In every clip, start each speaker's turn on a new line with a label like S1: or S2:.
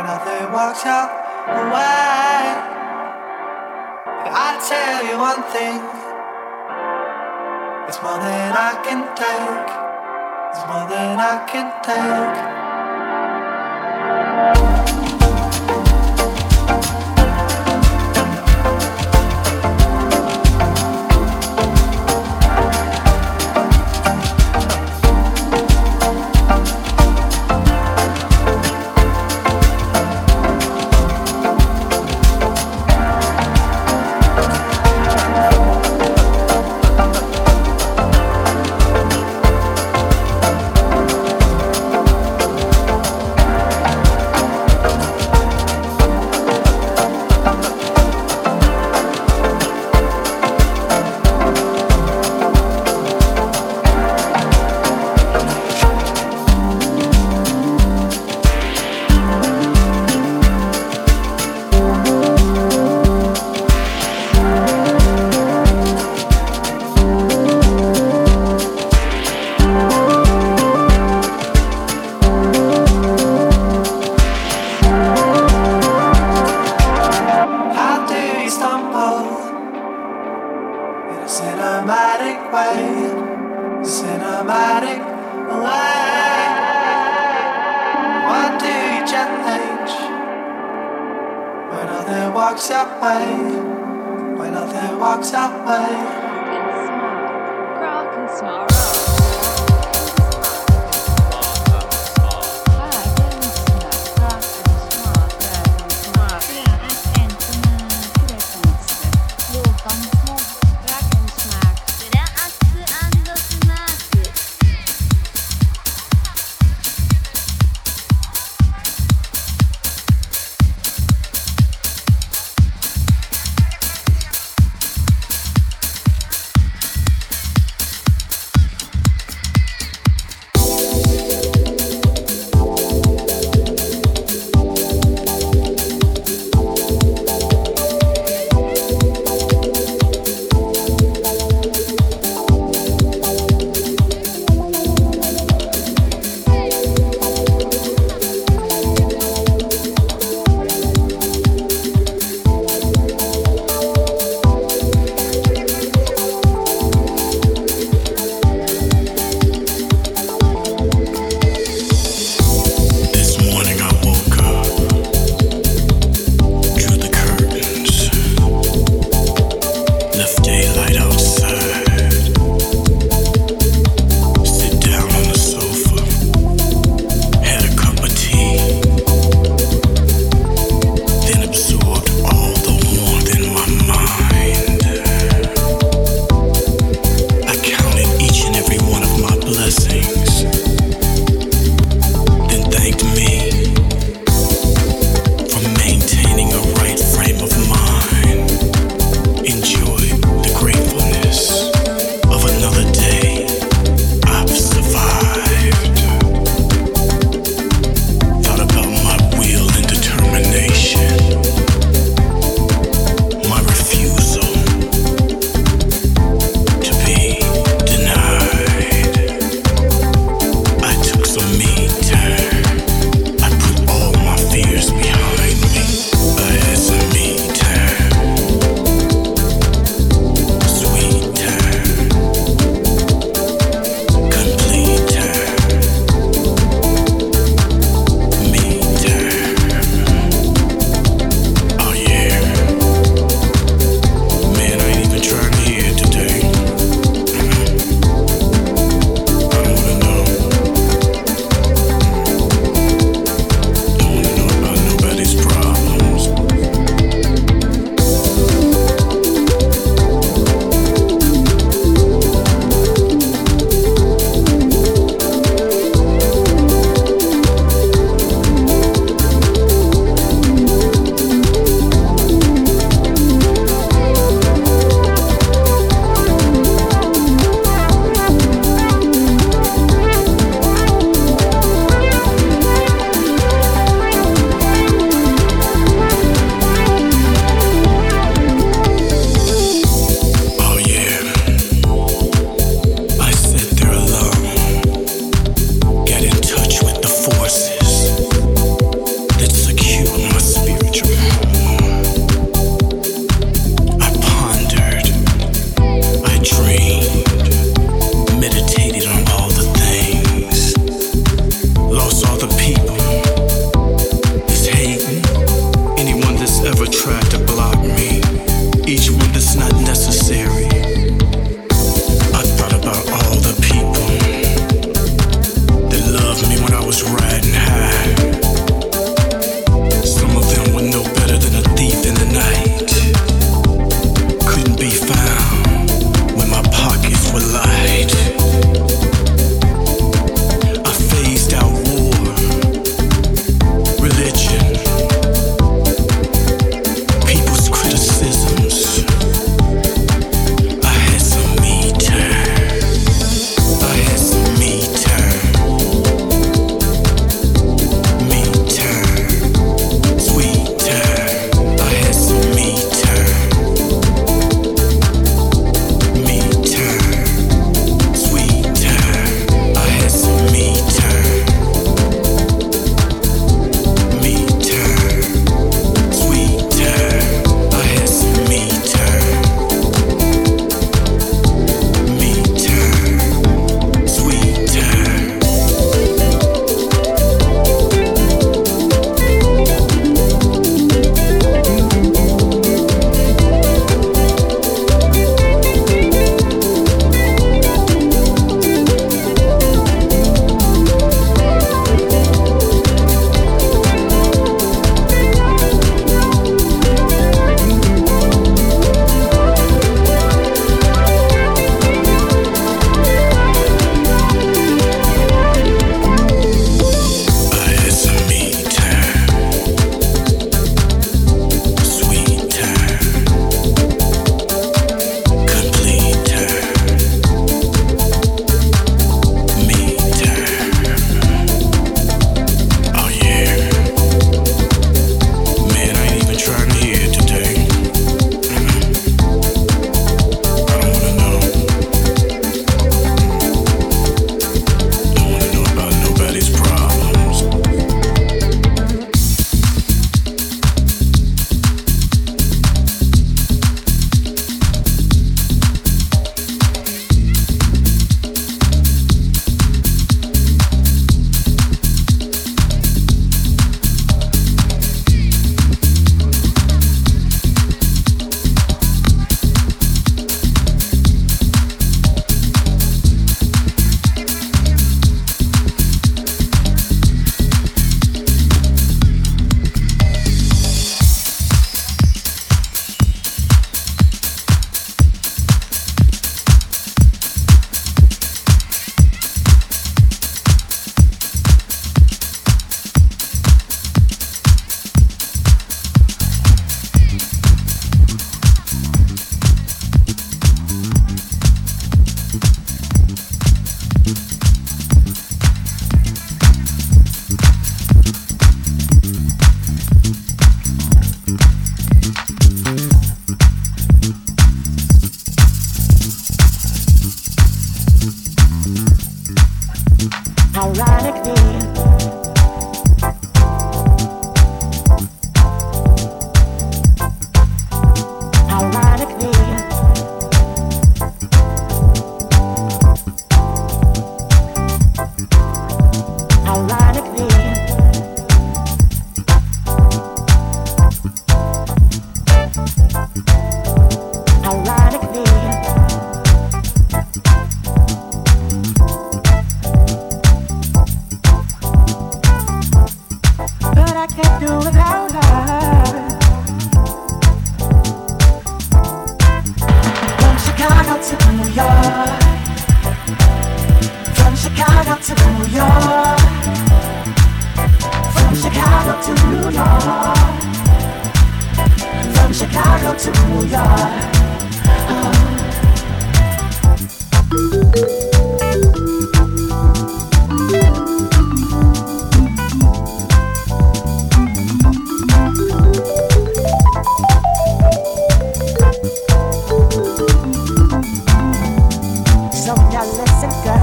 S1: Nothing walks your way. I tell you one thing. It's more than I can take. It's more than I can take.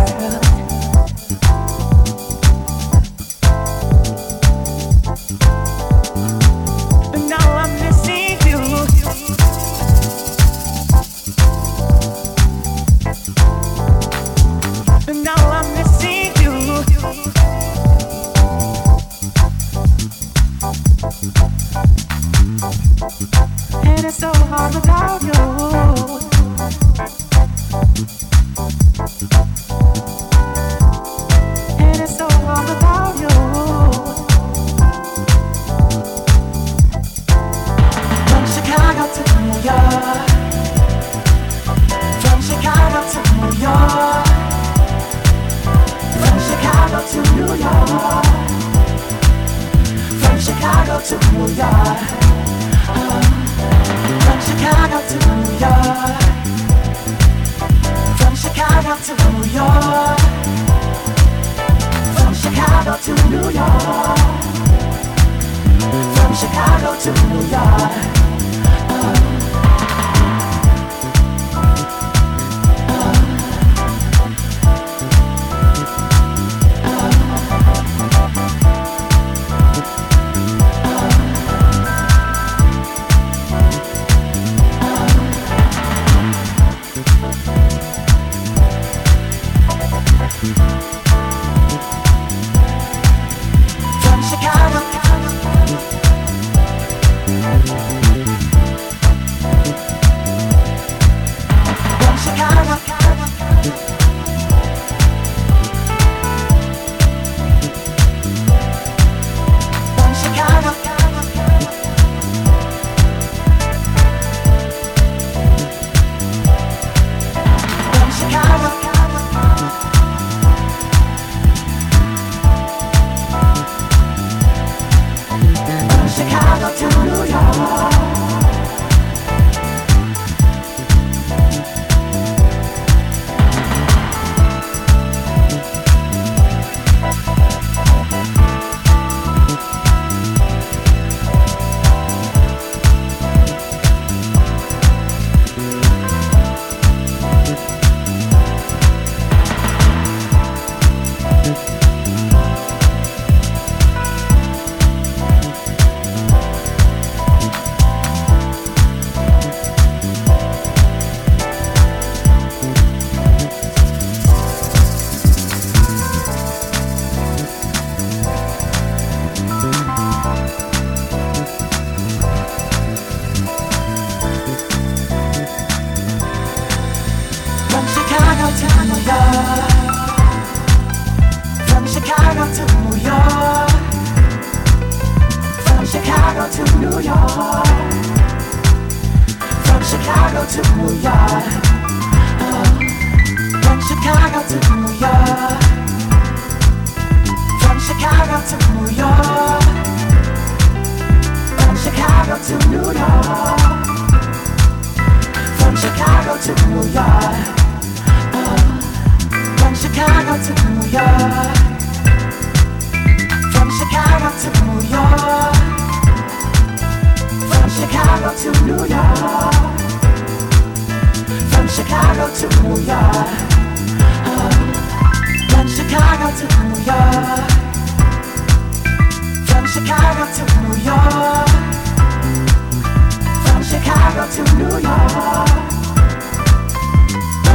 S2: To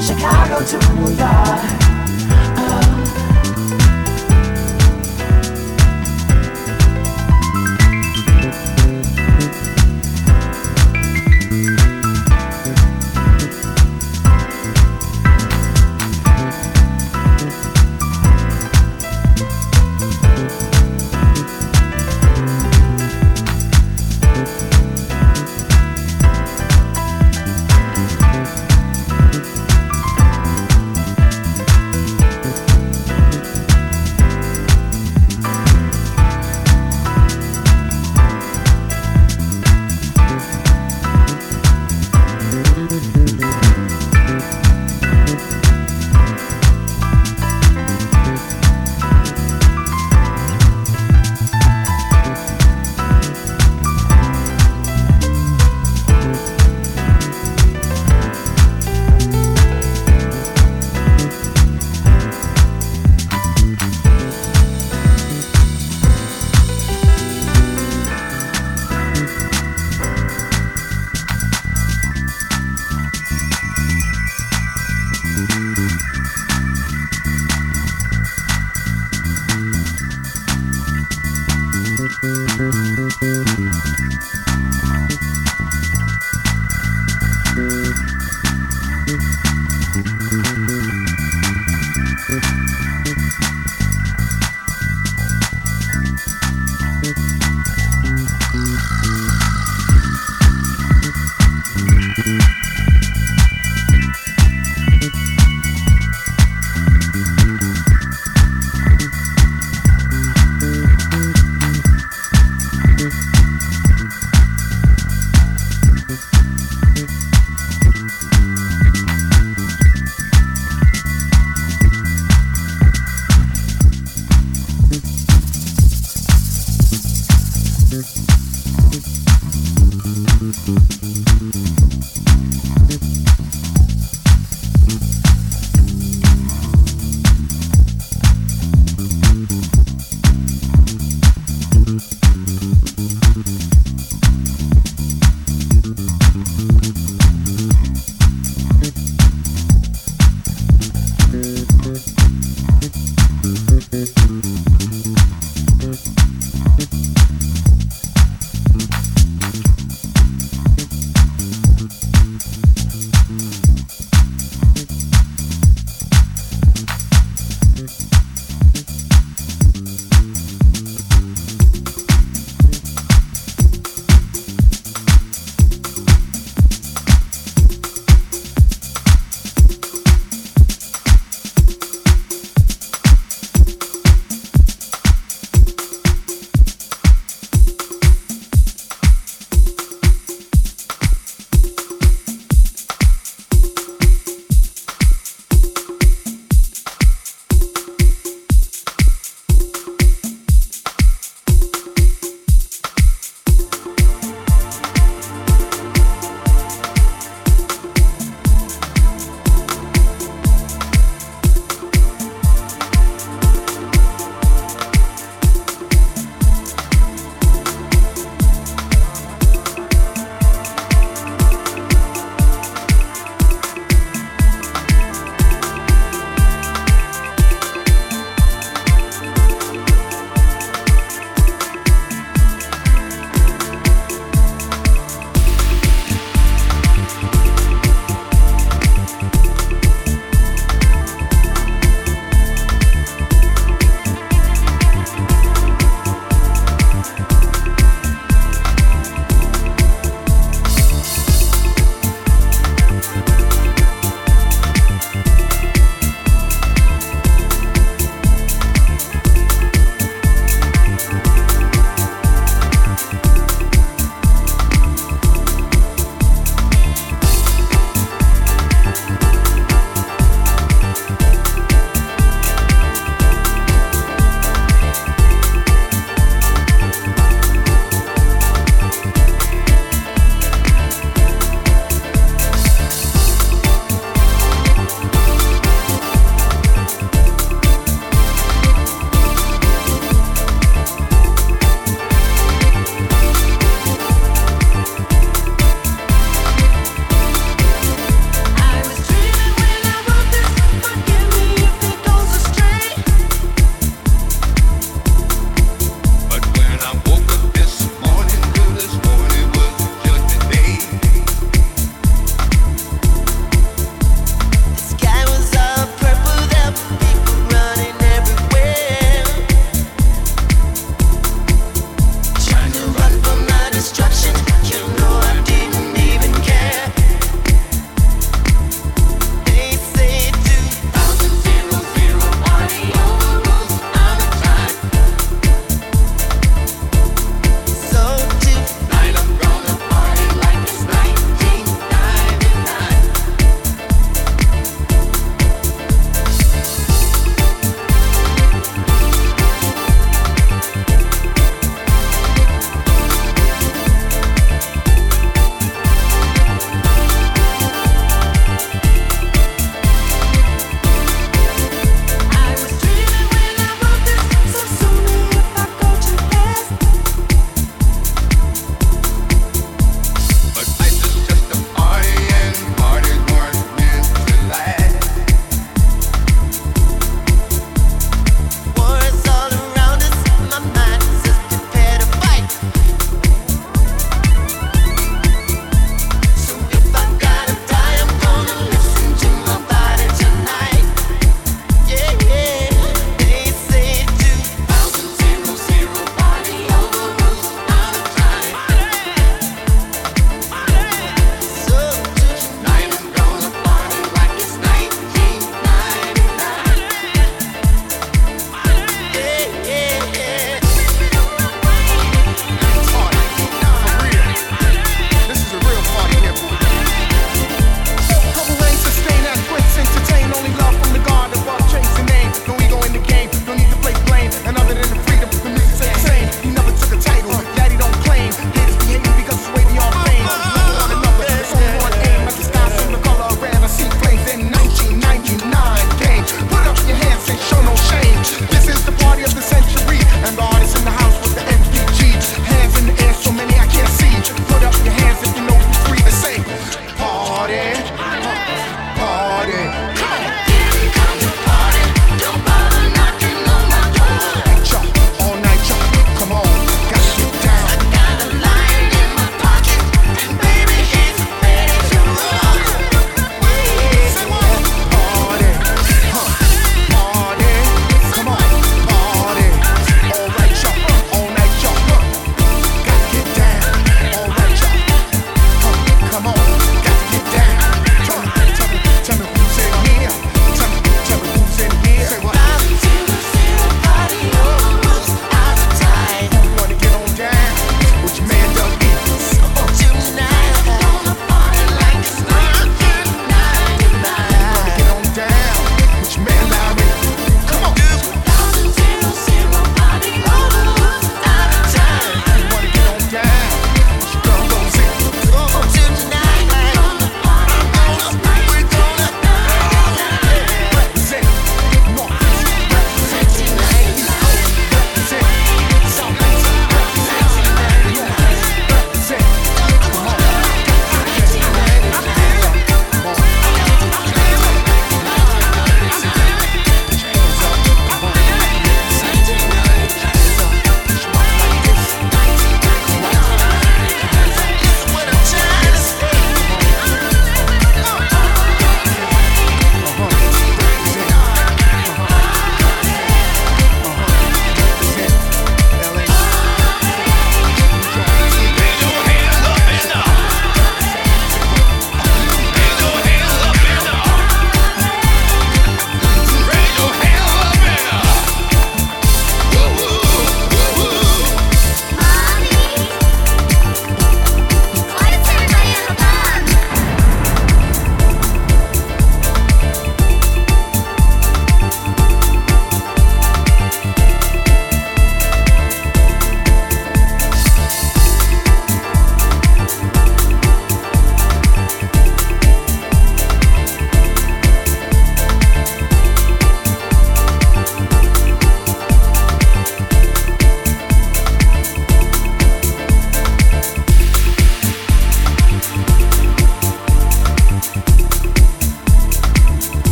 S2: Chicago to New York.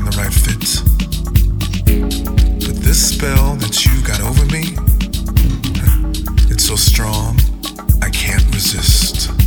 S3: find the right fit. But this spell that you got over me, it's so strong, I can't resist.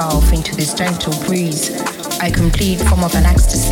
S4: Ourselves into this gentle breeze, I complete form of an ecstasy.